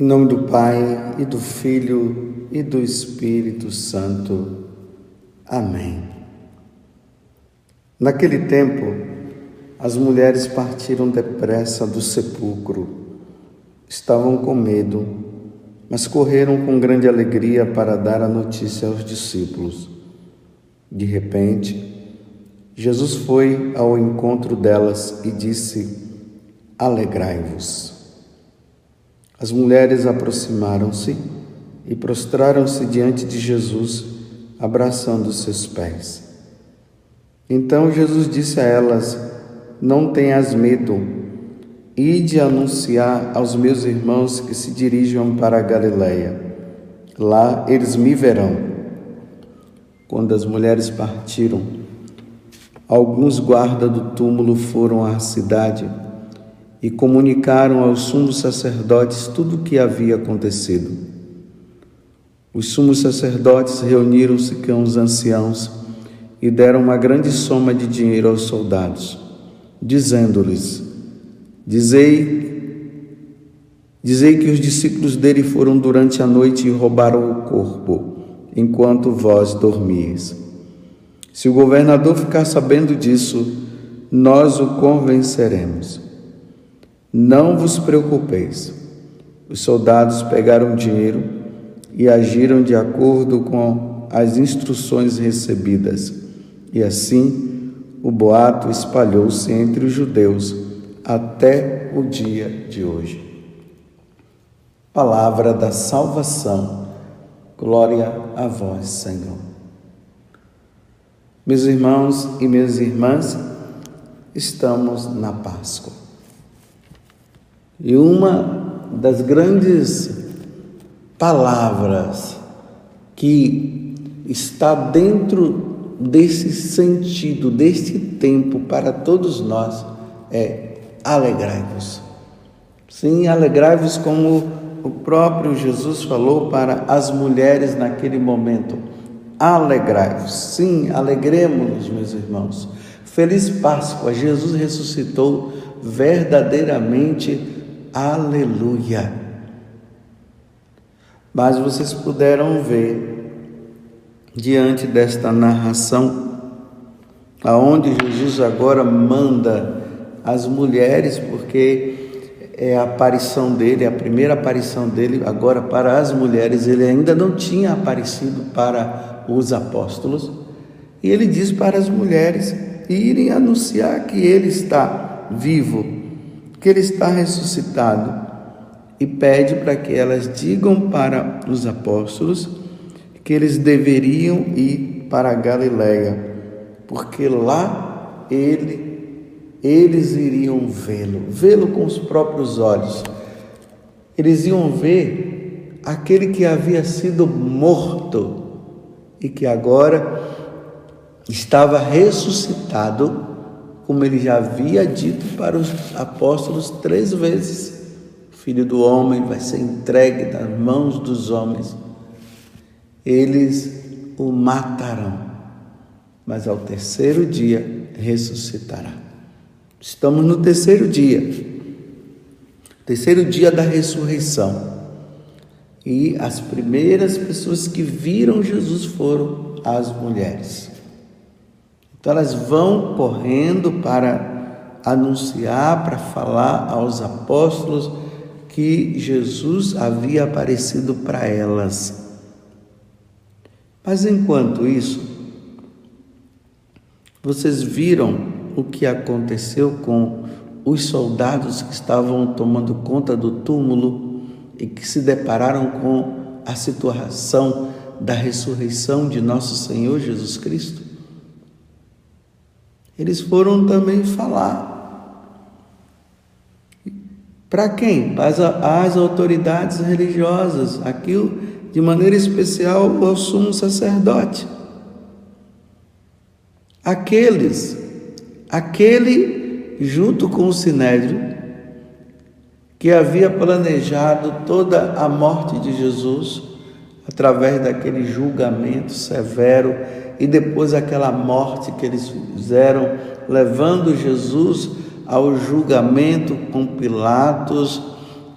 Em nome do Pai e do Filho e do Espírito Santo. Amém. Naquele tempo, as mulheres partiram depressa do sepulcro. Estavam com medo, mas correram com grande alegria para dar a notícia aos discípulos. De repente, Jesus foi ao encontro delas e disse: Alegrai-vos. As mulheres aproximaram-se e prostraram-se diante de Jesus, abraçando seus pés. Então Jesus disse a elas: Não tenhas medo, ide anunciar aos meus irmãos que se dirijam para a Galiléia. Lá eles me verão. Quando as mulheres partiram, alguns guardas do túmulo foram à cidade e comunicaram aos sumos sacerdotes tudo o que havia acontecido. Os sumos sacerdotes reuniram-se com os anciãos e deram uma grande soma de dinheiro aos soldados, dizendo-lhes: Dizei, dizei que os discípulos dele foram durante a noite e roubaram o corpo, enquanto vós dormíeis. Se o governador ficar sabendo disso, nós o convenceremos. Não vos preocupeis. Os soldados pegaram dinheiro e agiram de acordo com as instruções recebidas. E assim o boato espalhou-se entre os judeus até o dia de hoje. Palavra da salvação. Glória a vós, Senhor. Meus irmãos e minhas irmãs, estamos na Páscoa. E uma das grandes palavras que está dentro desse sentido, deste tempo para todos nós é alegrai-vos. Sim, alegrai-vos como o próprio Jesus falou para as mulheres naquele momento. Alegrai-vos. Sim, alegremos-nos, meus irmãos. Feliz Páscoa. Jesus ressuscitou verdadeiramente Aleluia! Mas vocês puderam ver, diante desta narração, aonde Jesus agora manda as mulheres, porque é a aparição dele, a primeira aparição dele agora para as mulheres, ele ainda não tinha aparecido para os apóstolos, e ele diz para as mulheres irem anunciar que ele está vivo que ele está ressuscitado e pede para que elas digam para os apóstolos que eles deveriam ir para a Galiléia, porque lá ele eles iriam vê-lo, vê-lo com os próprios olhos. Eles iam ver aquele que havia sido morto e que agora estava ressuscitado como ele já havia dito para os apóstolos três vezes: o filho do homem vai ser entregue nas mãos dos homens, eles o matarão, mas ao terceiro dia ressuscitará. Estamos no terceiro dia, terceiro dia da ressurreição. E as primeiras pessoas que viram Jesus foram as mulheres. Então elas vão correndo para anunciar, para falar aos apóstolos que Jesus havia aparecido para elas. Mas enquanto isso, vocês viram o que aconteceu com os soldados que estavam tomando conta do túmulo e que se depararam com a situação da ressurreição de nosso Senhor Jesus Cristo? Eles foram também falar. Para quem? Para as, autoridades religiosas, aquilo de maneira especial ao sumo sacerdote. Aqueles, aquele junto com o sinédrio, que havia planejado toda a morte de Jesus através daquele julgamento severo e depois aquela morte que eles fizeram, levando Jesus ao julgamento com Pilatos,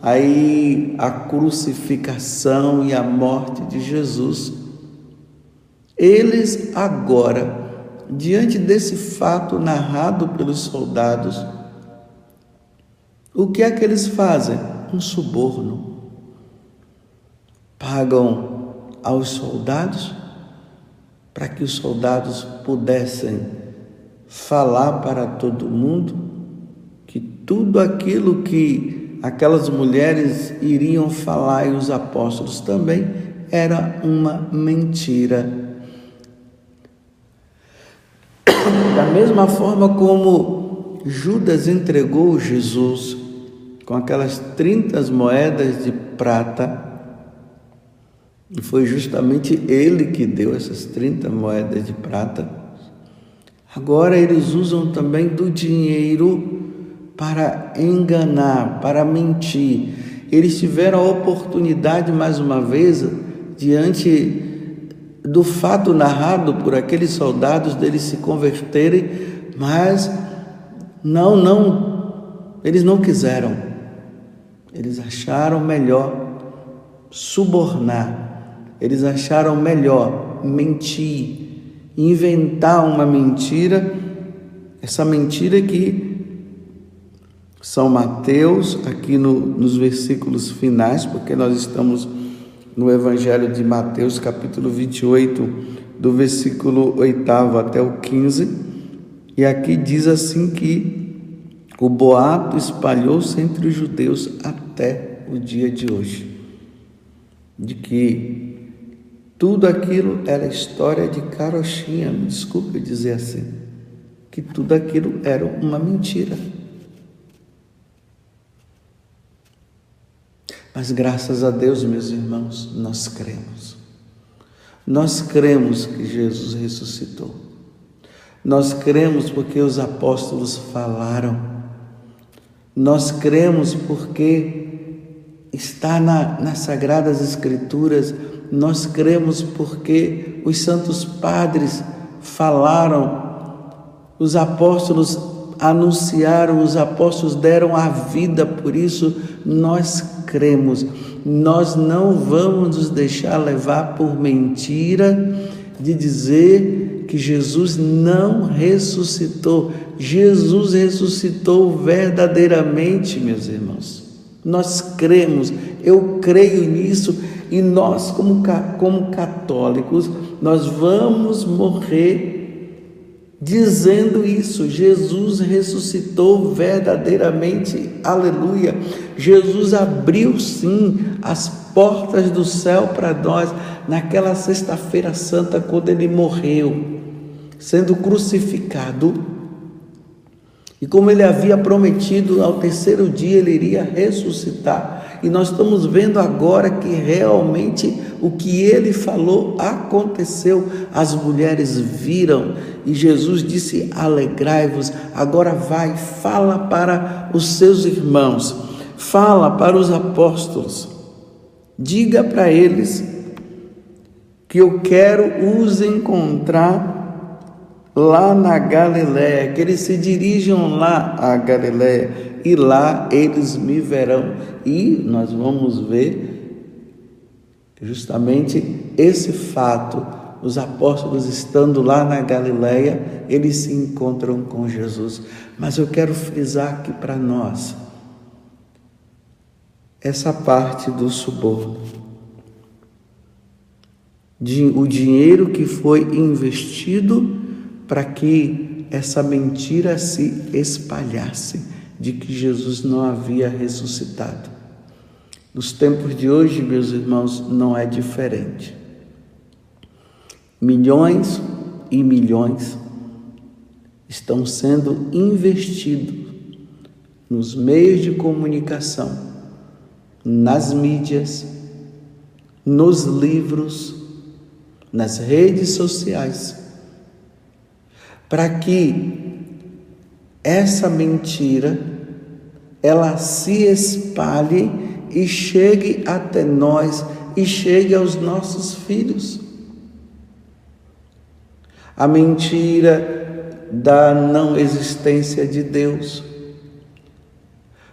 aí a crucificação e a morte de Jesus. Eles agora, diante desse fato narrado pelos soldados, o que é que eles fazem? Um suborno. Pagam aos soldados para que os soldados pudessem falar para todo mundo que tudo aquilo que aquelas mulheres iriam falar e os apóstolos também era uma mentira. Da mesma forma como Judas entregou Jesus com aquelas 30 moedas de prata, e foi justamente ele que deu essas 30 moedas de prata. Agora eles usam também do dinheiro para enganar, para mentir. Eles tiveram a oportunidade, mais uma vez, diante do fato narrado por aqueles soldados deles se converterem, mas não, não, eles não quiseram. Eles acharam melhor subornar eles acharam melhor mentir, inventar uma mentira, essa mentira que São Mateus, aqui no, nos versículos finais, porque nós estamos no Evangelho de Mateus, capítulo 28, do versículo 8 até o 15, e aqui diz assim que o boato espalhou-se entre os judeus até o dia de hoje, de que tudo aquilo era história de carochinha, me desculpe dizer assim, que tudo aquilo era uma mentira. Mas graças a Deus, meus irmãos, nós cremos. Nós cremos que Jesus ressuscitou. Nós cremos porque os apóstolos falaram. Nós cremos porque está na, nas Sagradas Escrituras nós cremos porque os santos padres falaram, os apóstolos anunciaram, os apóstolos deram a vida, por isso nós cremos. Nós não vamos nos deixar levar por mentira de dizer que Jesus não ressuscitou. Jesus ressuscitou verdadeiramente, meus irmãos. Nós cremos, eu creio nisso e nós, como, como católicos, nós vamos morrer dizendo isso. Jesus ressuscitou verdadeiramente, aleluia. Jesus abriu sim as portas do céu para nós naquela sexta-feira santa, quando ele morreu, sendo crucificado. E como ele havia prometido, ao terceiro dia ele iria ressuscitar. E nós estamos vendo agora que realmente o que ele falou aconteceu. As mulheres viram e Jesus disse: Alegrai-vos. Agora vai, fala para os seus irmãos, fala para os apóstolos, diga para eles que eu quero os encontrar lá na Galiléia, que eles se dirijam lá à Galiléia e lá eles me verão. E nós vamos ver justamente esse fato. Os apóstolos estando lá na Galileia, eles se encontram com Jesus. Mas eu quero frisar aqui para nós essa parte do suborno. O dinheiro que foi investido para que essa mentira se espalhasse de que Jesus não havia ressuscitado. Nos tempos de hoje, meus irmãos, não é diferente. Milhões e milhões estão sendo investidos nos meios de comunicação, nas mídias, nos livros, nas redes sociais, para que essa mentira ela se espalhe e chegue até nós e chegue aos nossos filhos. A mentira da não existência de Deus.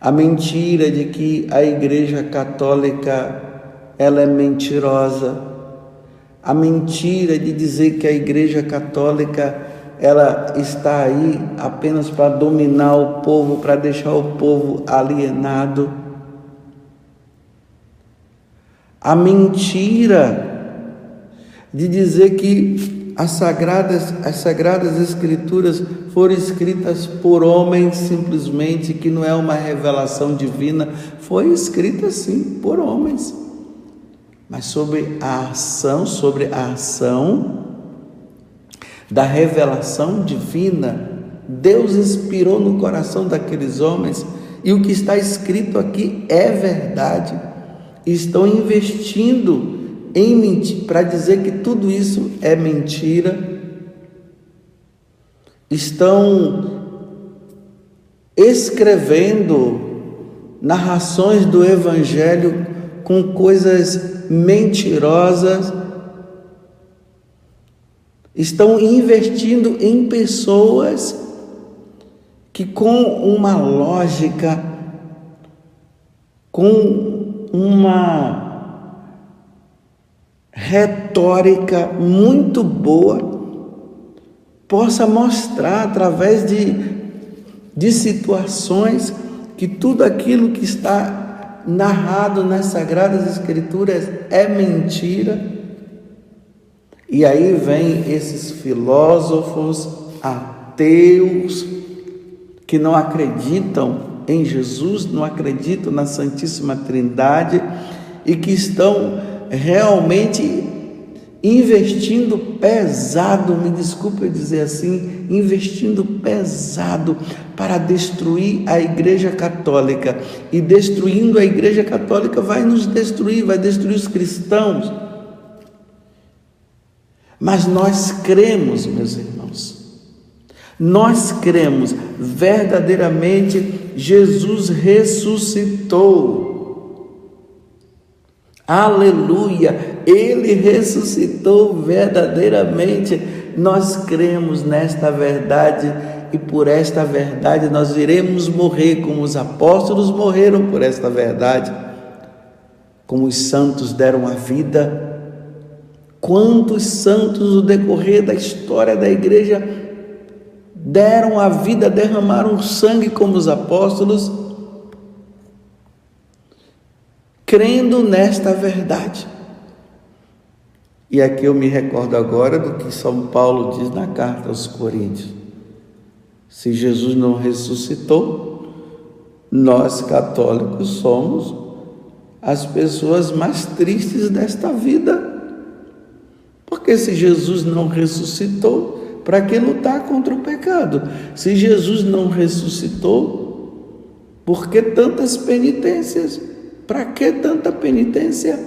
A mentira de que a Igreja Católica ela é mentirosa. A mentira de dizer que a Igreja Católica ela está aí apenas para dominar o povo, para deixar o povo alienado. A mentira de dizer que as sagradas, as sagradas escrituras foram escritas por homens simplesmente, que não é uma revelação divina, foi escrita sim por homens. Mas sobre a ação, sobre a ação da revelação divina, Deus inspirou no coração daqueles homens, e o que está escrito aqui é verdade. Estão investindo em mentir, para dizer que tudo isso é mentira. Estão escrevendo narrações do evangelho com coisas mentirosas estão investindo em pessoas que, com uma lógica, com uma retórica muito boa, possa mostrar através de, de situações que tudo aquilo que está narrado nas Sagradas Escrituras é mentira e aí vem esses filósofos ateus que não acreditam em Jesus, não acreditam na Santíssima Trindade e que estão realmente investindo pesado, me desculpe dizer assim, investindo pesado para destruir a Igreja Católica. E destruindo a Igreja Católica vai nos destruir, vai destruir os cristãos. Mas nós cremos, meus irmãos, nós cremos verdadeiramente Jesus ressuscitou. Aleluia! Ele ressuscitou verdadeiramente. Nós cremos nesta verdade e por esta verdade nós iremos morrer como os apóstolos morreram por esta verdade, como os santos deram a vida Quantos santos no decorrer da história da igreja deram a vida, derramaram sangue como os apóstolos, crendo nesta verdade. E aqui eu me recordo agora do que São Paulo diz na carta aos Coríntios. Se Jesus não ressuscitou, nós católicos somos as pessoas mais tristes desta vida. Porque se Jesus não ressuscitou, para que lutar contra o pecado? Se Jesus não ressuscitou, por que tantas penitências? Para que tanta penitência?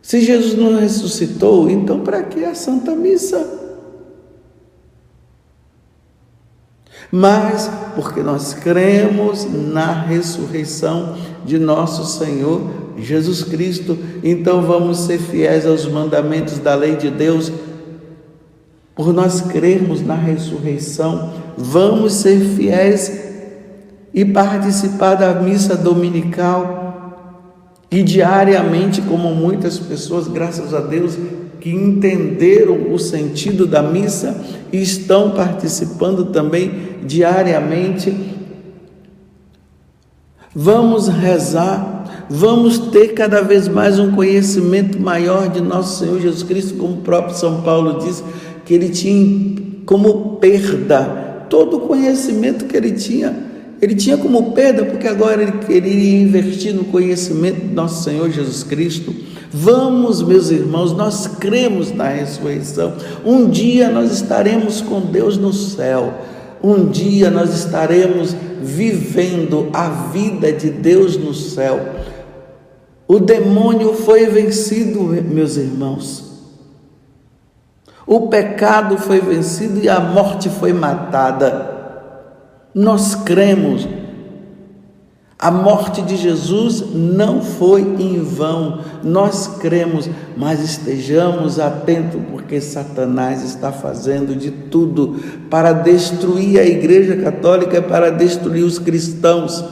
Se Jesus não ressuscitou, então para que a Santa Missa? Mas porque nós cremos na ressurreição de nosso Senhor Jesus Cristo, então vamos ser fiéis aos mandamentos da lei de Deus. Por nós crermos na ressurreição, vamos ser fiéis e participar da missa dominical e diariamente, como muitas pessoas, graças a Deus, que entenderam o sentido da missa e estão participando também diariamente. Vamos rezar vamos ter cada vez mais um conhecimento maior de nosso Senhor Jesus Cristo, como o próprio São Paulo diz, que ele tinha como perda todo o conhecimento que ele tinha. Ele tinha como perda, porque agora ele queria investir no conhecimento de nosso Senhor Jesus Cristo. Vamos, meus irmãos, nós cremos na ressurreição. Um dia nós estaremos com Deus no céu. Um dia nós estaremos vivendo a vida de Deus no céu. O demônio foi vencido, meus irmãos. O pecado foi vencido e a morte foi matada. Nós cremos. A morte de Jesus não foi em vão. Nós cremos, mas estejamos atentos, porque Satanás está fazendo de tudo para destruir a Igreja Católica, para destruir os cristãos.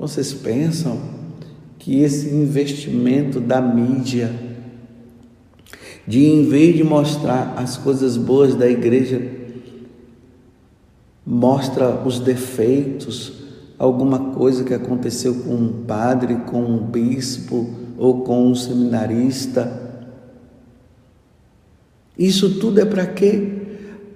Vocês pensam que esse investimento da mídia, de em vez de mostrar as coisas boas da igreja, mostra os defeitos, alguma coisa que aconteceu com um padre, com um bispo ou com um seminarista. Isso tudo é para quê?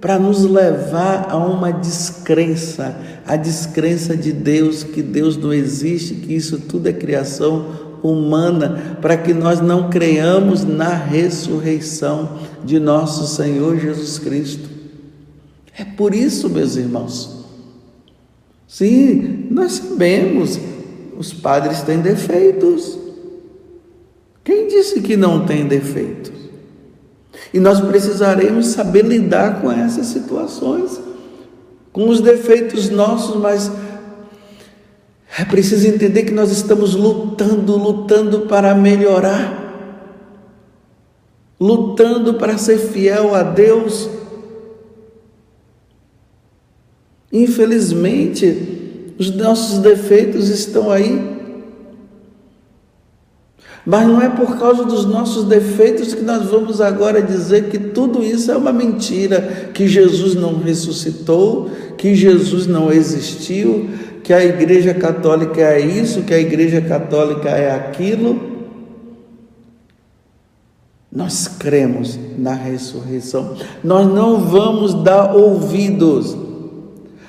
Para nos levar a uma descrença, a descrença de Deus, que Deus não existe, que isso tudo é criação humana, para que nós não creiamos na ressurreição de nosso Senhor Jesus Cristo. É por isso, meus irmãos. Sim, nós sabemos, os padres têm defeitos. Quem disse que não tem defeitos? E nós precisaremos saber lidar com essas situações, com os defeitos nossos, mas é preciso entender que nós estamos lutando, lutando para melhorar, lutando para ser fiel a Deus Infelizmente, os nossos defeitos estão aí. Mas não é por causa dos nossos defeitos que nós vamos agora dizer que tudo isso é uma mentira, que Jesus não ressuscitou, que Jesus não existiu, que a Igreja Católica é isso, que a Igreja Católica é aquilo. Nós cremos na ressurreição. Nós não vamos dar ouvidos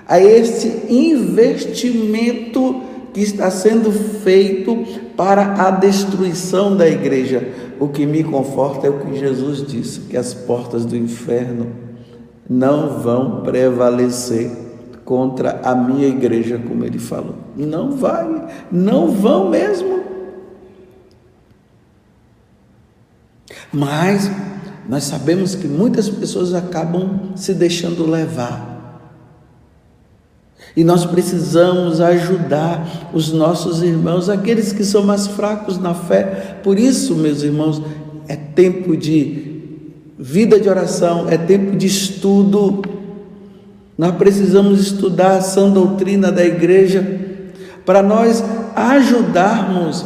a este investimento que está sendo feito para a destruição da igreja. O que me conforta é o que Jesus disse: que as portas do inferno não vão prevalecer contra a minha igreja, como ele falou. Não vai, não vão mesmo. Mas nós sabemos que muitas pessoas acabam se deixando levar e nós precisamos ajudar os nossos irmãos, aqueles que são mais fracos na fé. Por isso, meus irmãos, é tempo de vida de oração, é tempo de estudo. Nós precisamos estudar a sã doutrina da igreja para nós ajudarmos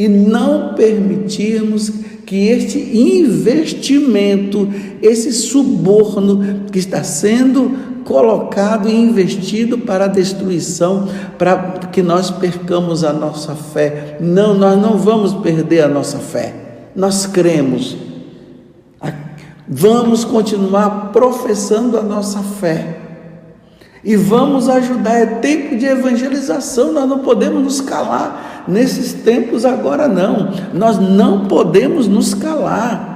e não permitirmos que este investimento, esse suborno que está sendo colocado e investido para a destruição, para que nós percamos a nossa fé. Não, nós não vamos perder a nossa fé. Nós cremos. Vamos continuar professando a nossa fé. E vamos ajudar, é tempo de evangelização, nós não podemos nos calar nesses tempos agora não. Nós não podemos nos calar.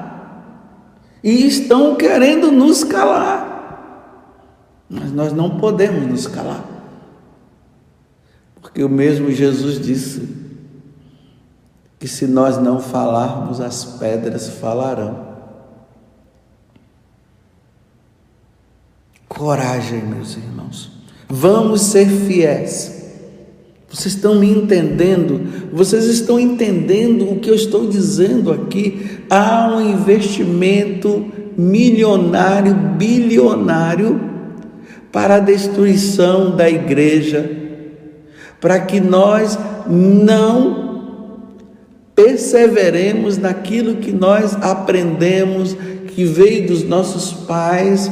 E estão querendo nos calar. Mas nós não podemos nos calar. Porque o mesmo Jesus disse que se nós não falarmos, as pedras falarão. Coragem, meus irmãos. Vamos ser fiéis. Vocês estão me entendendo? Vocês estão entendendo o que eu estou dizendo aqui? Há um investimento milionário, bilionário para a destruição da igreja, para que nós não perseveremos naquilo que nós aprendemos, que veio dos nossos pais,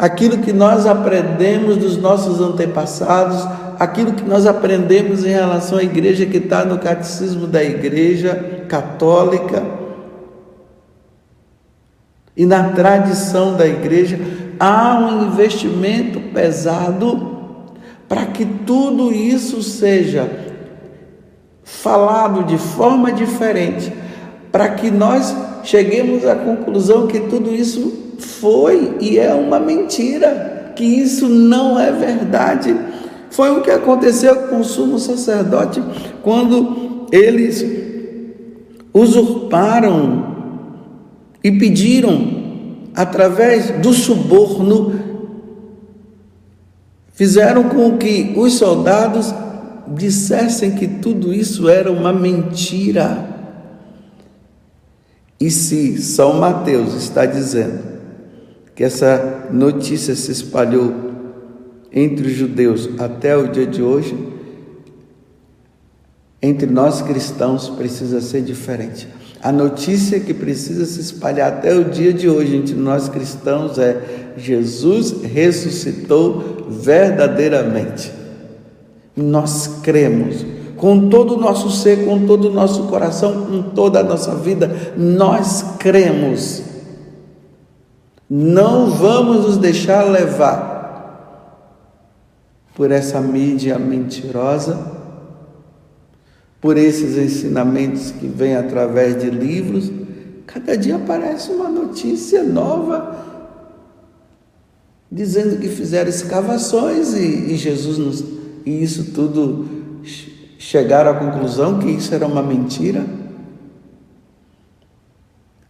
aquilo que nós aprendemos dos nossos antepassados, aquilo que nós aprendemos em relação à igreja que está no catecismo da igreja católica e na tradição da igreja, há um investimento pesado para que tudo isso seja falado de forma diferente, para que nós cheguemos à conclusão que tudo isso foi e é uma mentira, que isso não é verdade. Foi o que aconteceu com o sumo sacerdote quando eles usurparam e pediram através do suborno, fizeram com que os soldados dissessem que tudo isso era uma mentira. E se São Mateus está dizendo que essa notícia se espalhou entre os judeus até o dia de hoje, entre nós cristãos precisa ser diferente. A notícia que precisa se espalhar até o dia de hoje entre nós cristãos é: Jesus ressuscitou verdadeiramente. Nós cremos com todo o nosso ser, com todo o nosso coração, com toda a nossa vida, nós cremos. Não vamos nos deixar levar por essa mídia mentirosa por esses ensinamentos que vêm através de livros. Cada dia aparece uma notícia nova dizendo que fizeram escavações e, e Jesus nos, e isso tudo chegaram à conclusão que isso era uma mentira.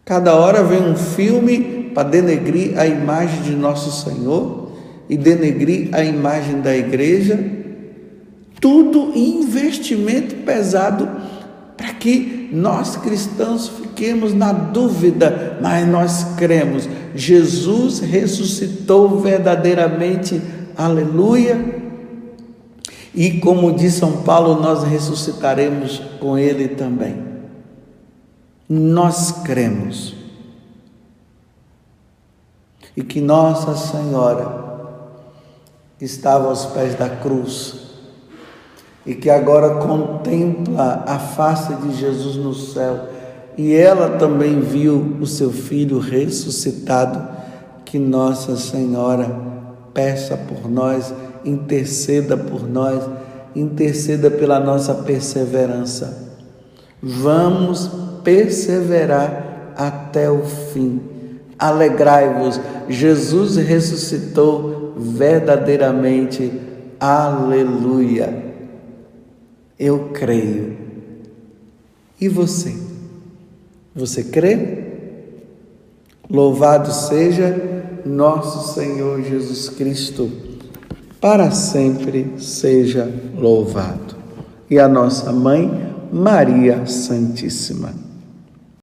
Cada hora vem um filme para denegrir a imagem de nosso Senhor e denegrir a imagem da igreja tudo investimento pesado para que nós cristãos fiquemos na dúvida, mas nós cremos. Jesus ressuscitou verdadeiramente, aleluia. E como diz São Paulo, nós ressuscitaremos com Ele também. Nós cremos. E que Nossa Senhora estava aos pés da cruz e que agora contempla a face de Jesus no céu, e ela também viu o seu filho ressuscitado, que Nossa Senhora peça por nós, interceda por nós, interceda pela nossa perseverança. Vamos perseverar até o fim. Alegrai-vos, Jesus ressuscitou verdadeiramente. Aleluia. Eu creio. E você? Você crê? Louvado seja nosso Senhor Jesus Cristo, para sempre seja louvado. E a nossa mãe, Maria Santíssima.